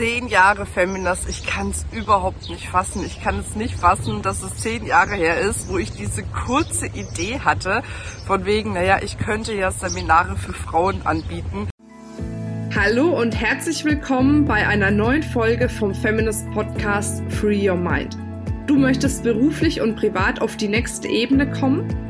Zehn Jahre Feminist, ich kann es überhaupt nicht fassen. Ich kann es nicht fassen, dass es zehn Jahre her ist, wo ich diese kurze Idee hatte, von wegen, naja, ich könnte ja Seminare für Frauen anbieten. Hallo und herzlich willkommen bei einer neuen Folge vom Feminist Podcast Free Your Mind. Du möchtest beruflich und privat auf die nächste Ebene kommen?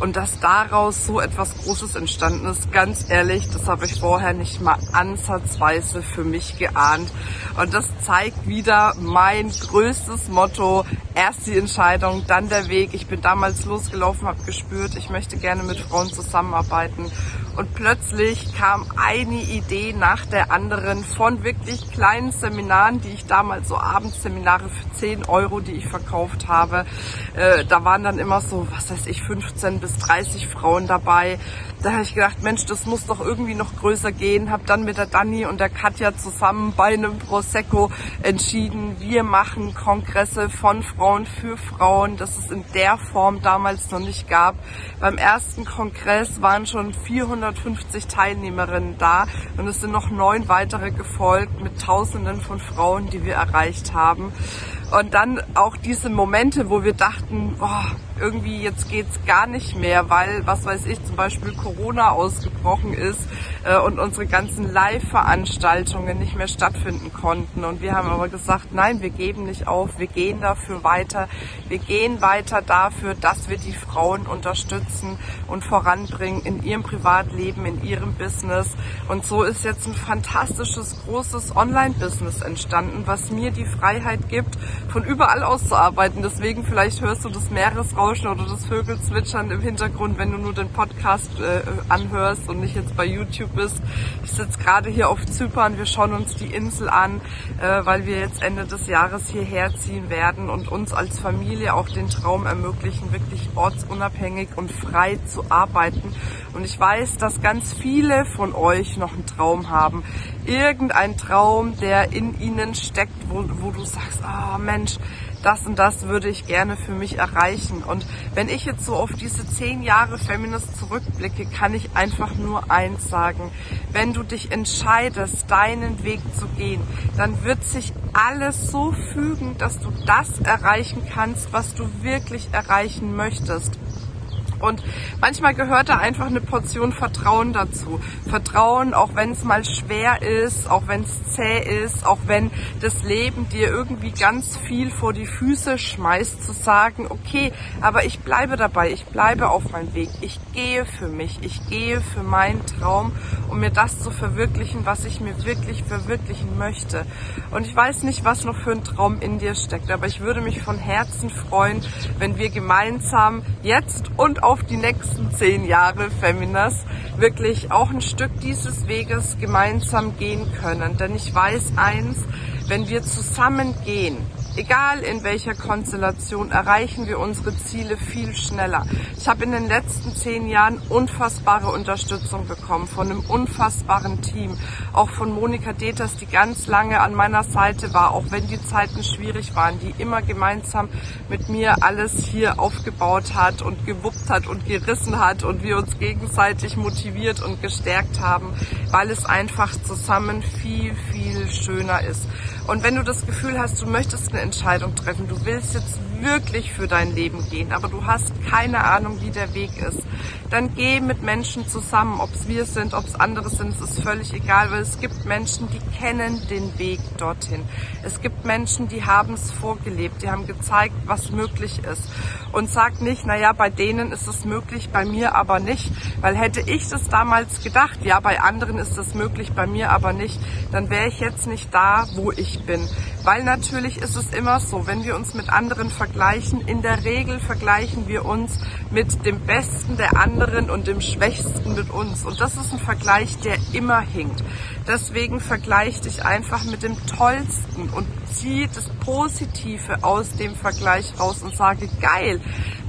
Und dass daraus so etwas Großes entstanden ist, ganz ehrlich, das habe ich vorher nicht mal ansatzweise für mich geahnt. Und das zeigt wieder mein größtes Motto, erst die Entscheidung, dann der Weg. Ich bin damals losgelaufen, habe gespürt, ich möchte gerne mit Frauen zusammenarbeiten. Und plötzlich kam eine Idee nach der anderen von wirklich kleinen Seminaren, die ich damals so Abendseminare für 10 Euro, die ich verkauft habe. Äh, da waren dann immer so, was weiß ich, 15 bis 30 Frauen dabei. Da habe ich gedacht, Mensch, das muss doch irgendwie noch größer gehen. Habe dann mit der Dani und der Katja zusammen bei einem Prosecco entschieden, wir machen Kongresse von Frauen für Frauen, das es in der Form damals noch nicht gab. Beim ersten Kongress waren schon 450 Teilnehmerinnen da und es sind noch neun weitere gefolgt mit Tausenden von Frauen, die wir erreicht haben. Und dann auch diese Momente, wo wir dachten, boah, irgendwie jetzt geht's gar nicht mehr, weil, was weiß ich, zum Beispiel Corona ausgebrochen ist äh, und unsere ganzen Live-Veranstaltungen nicht mehr stattfinden konnten. Und wir haben aber gesagt, nein, wir geben nicht auf, wir gehen dafür weiter. Wir gehen weiter dafür, dass wir die Frauen unterstützen und voranbringen in ihrem Privatleben, in ihrem Business. Und so ist jetzt ein fantastisches, großes Online-Business entstanden, was mir die Freiheit gibt, von überall aus zu arbeiten. Deswegen vielleicht hörst du das Meeresrauschen oder das Vögelzwitschern im Hintergrund, wenn du nur den Podcast äh, anhörst und nicht jetzt bei YouTube bist. Ich sitze gerade hier auf Zypern. Wir schauen uns die Insel an, äh, weil wir jetzt Ende des Jahres hierher ziehen werden und uns als Familie auch den Traum ermöglichen, wirklich ortsunabhängig und frei zu arbeiten. Und ich weiß, dass ganz viele von euch noch einen Traum haben. Irgendein Traum, der in ihnen steckt, wo, wo du sagst, ah oh Mensch, das und das würde ich gerne für mich erreichen. Und wenn ich jetzt so auf diese zehn Jahre Feminist zurückblicke, kann ich einfach nur eins sagen. Wenn du dich entscheidest, deinen Weg zu gehen, dann wird sich alles so fügen, dass du das erreichen kannst, was du wirklich erreichen möchtest. Und manchmal gehört da einfach eine Portion Vertrauen dazu. Vertrauen, auch wenn es mal schwer ist, auch wenn es zäh ist, auch wenn das Leben dir irgendwie ganz viel vor die Füße schmeißt, zu sagen, okay, aber ich bleibe dabei, ich bleibe auf meinem Weg, ich gehe für mich, ich gehe für meinen Traum, um mir das zu verwirklichen, was ich mir wirklich verwirklichen möchte. Und ich weiß nicht, was noch für ein Traum in dir steckt, aber ich würde mich von Herzen freuen, wenn wir gemeinsam jetzt und auf die nächsten zehn Jahre Feminas wirklich auch ein Stück dieses Weges gemeinsam gehen können. Denn ich weiß eins, wenn wir zusammen gehen, Egal in welcher Konstellation erreichen wir unsere Ziele viel schneller. Ich habe in den letzten zehn Jahren unfassbare Unterstützung bekommen von einem unfassbaren Team. Auch von Monika Deters, die ganz lange an meiner Seite war, auch wenn die Zeiten schwierig waren, die immer gemeinsam mit mir alles hier aufgebaut hat und gewuppt hat und gerissen hat und wir uns gegenseitig motiviert und gestärkt haben, weil es einfach zusammen viel, viel schöner ist. Und wenn du das Gefühl hast, du möchtest eine Entscheidung treffen, du willst jetzt wirklich für dein Leben gehen, aber du hast keine Ahnung, wie der Weg ist, dann geh mit Menschen zusammen, ob es wir sind, ob es andere sind, es ist völlig egal, weil es gibt Menschen, die kennen den Weg dorthin. Es gibt Menschen, die haben es vorgelebt, die haben gezeigt, was möglich ist. Und sag nicht, naja, bei denen ist es möglich, bei mir aber nicht, weil hätte ich das damals gedacht, ja, bei anderen ist es möglich, bei mir aber nicht, dann wäre ich jetzt nicht da, wo ich bin. Weil natürlich ist es immer so, wenn wir uns mit anderen vergleichen, in der Regel vergleichen wir uns mit dem Besten der anderen und dem Schwächsten mit uns. Und das ist ein Vergleich, der immer hinkt. Deswegen vergleich dich einfach mit dem Tollsten und zieh das Positive aus dem Vergleich raus und sage, geil,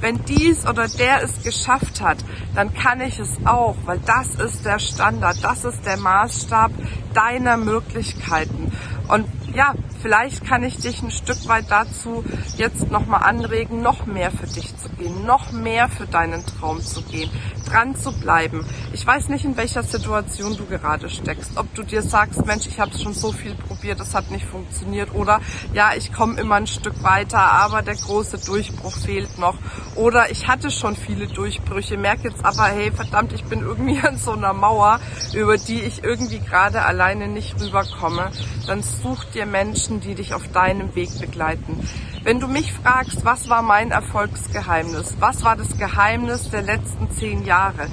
wenn dies oder der es geschafft hat, dann kann ich es auch, weil das ist der Standard, das ist der Maßstab deiner Möglichkeiten. Und ja, vielleicht kann ich dich ein Stück weit dazu jetzt nochmal anregen, noch mehr für dich zu gehen, noch mehr für deinen Traum zu gehen, dran zu bleiben. Ich weiß nicht, in welcher Situation du gerade steckst, ob du dir sagst, Mensch, ich habe schon so viel probiert, das hat nicht funktioniert. Oder ja, ich komme immer ein Stück weiter, aber der große Durchbruch fehlt noch. Oder ich hatte schon viele Durchbrüche, merke jetzt aber, hey, verdammt, ich bin irgendwie an so einer Mauer, über die ich irgendwie gerade alleine nicht rüberkomme, dann such dir Menschen, die dich auf deinem Weg begleiten. Wenn du mich fragst, was war mein Erfolgsgeheimnis? Was war das Geheimnis der letzten zehn Jahre?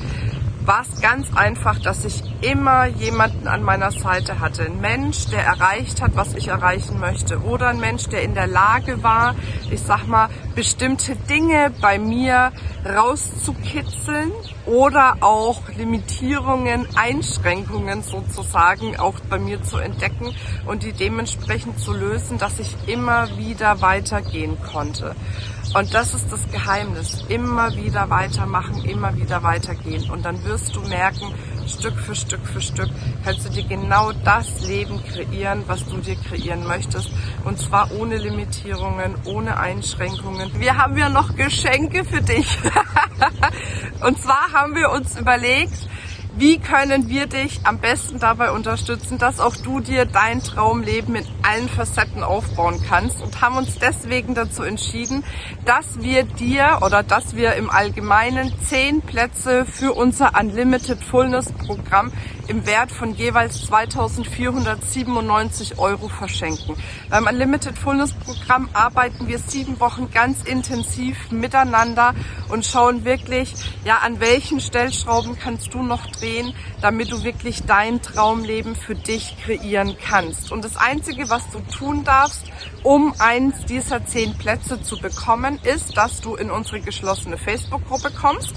war es ganz einfach, dass ich immer jemanden an meiner Seite hatte. Ein Mensch, der erreicht hat, was ich erreichen möchte. Oder ein Mensch, der in der Lage war, ich sag mal, bestimmte Dinge bei mir rauszukitzeln oder auch Limitierungen, Einschränkungen sozusagen auch bei mir zu entdecken und die dementsprechend zu lösen, dass ich immer wieder weitergehen konnte. Und das ist das Geheimnis. Immer wieder weitermachen, immer wieder weitergehen. Und dann wirst du merken, Stück für Stück für Stück kannst du dir genau das Leben kreieren, was du dir kreieren möchtest. Und zwar ohne Limitierungen, ohne Einschränkungen. Wir haben ja noch Geschenke für dich. Und zwar haben wir uns überlegt, wie können wir dich am besten dabei unterstützen, dass auch du dir dein Traumleben in allen Facetten aufbauen kannst und haben uns deswegen dazu entschieden, dass wir dir oder dass wir im Allgemeinen zehn Plätze für unser Unlimited Fullness Programm im Wert von jeweils 2497 Euro verschenken. Beim Unlimited Fullness Programm arbeiten wir sieben Wochen ganz intensiv miteinander und schauen wirklich, ja, an welchen Stellschrauben kannst du noch drehen, damit du wirklich dein Traumleben für dich kreieren kannst. Und das Einzige, was du tun darfst, um eins dieser zehn Plätze zu bekommen, ist, dass du in unsere geschlossene Facebook-Gruppe kommst.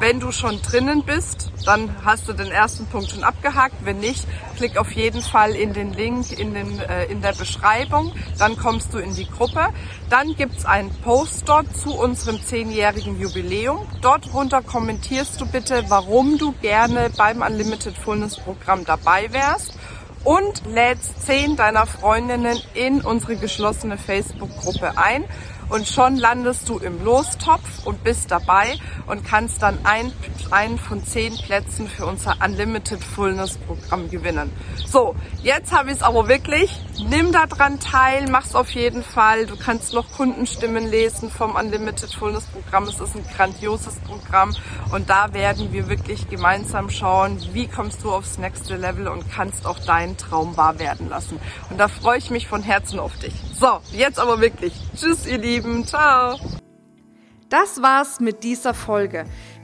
Wenn du schon drinnen bist, dann hast du den ersten Punkt schon abgehakt. Wenn nicht, klick auf jeden Fall in den Link in, den, äh, in der Beschreibung. Dann kommst du in die Gruppe. Dann gibt's einen Post dort zu unserem zehnjährigen Jubiläum. Dort runter kommentierst du bitte, warum du gerne beim Unlimited Fullness Programm dabei wärst und lädst zehn deiner Freundinnen in unsere geschlossene Facebook-Gruppe ein und schon landest du im Lostopf und bist dabei und kannst dann ein, einen von zehn Plätzen für unser Unlimited Fullness Programm gewinnen. So, jetzt habe ich es aber wirklich. Nimm da dran teil, mach's auf jeden Fall. Du kannst noch Kundenstimmen lesen vom Unlimited Fullness Programm. Es ist ein grandioses Programm und da werden wir wirklich gemeinsam schauen, wie kommst du aufs nächste Level und kannst auch deinen Traum wahr werden lassen. Und da freue ich mich von Herzen auf dich. So, jetzt aber wirklich. Tschüss, ihr Lieben. Ciao. Das war's mit dieser Folge.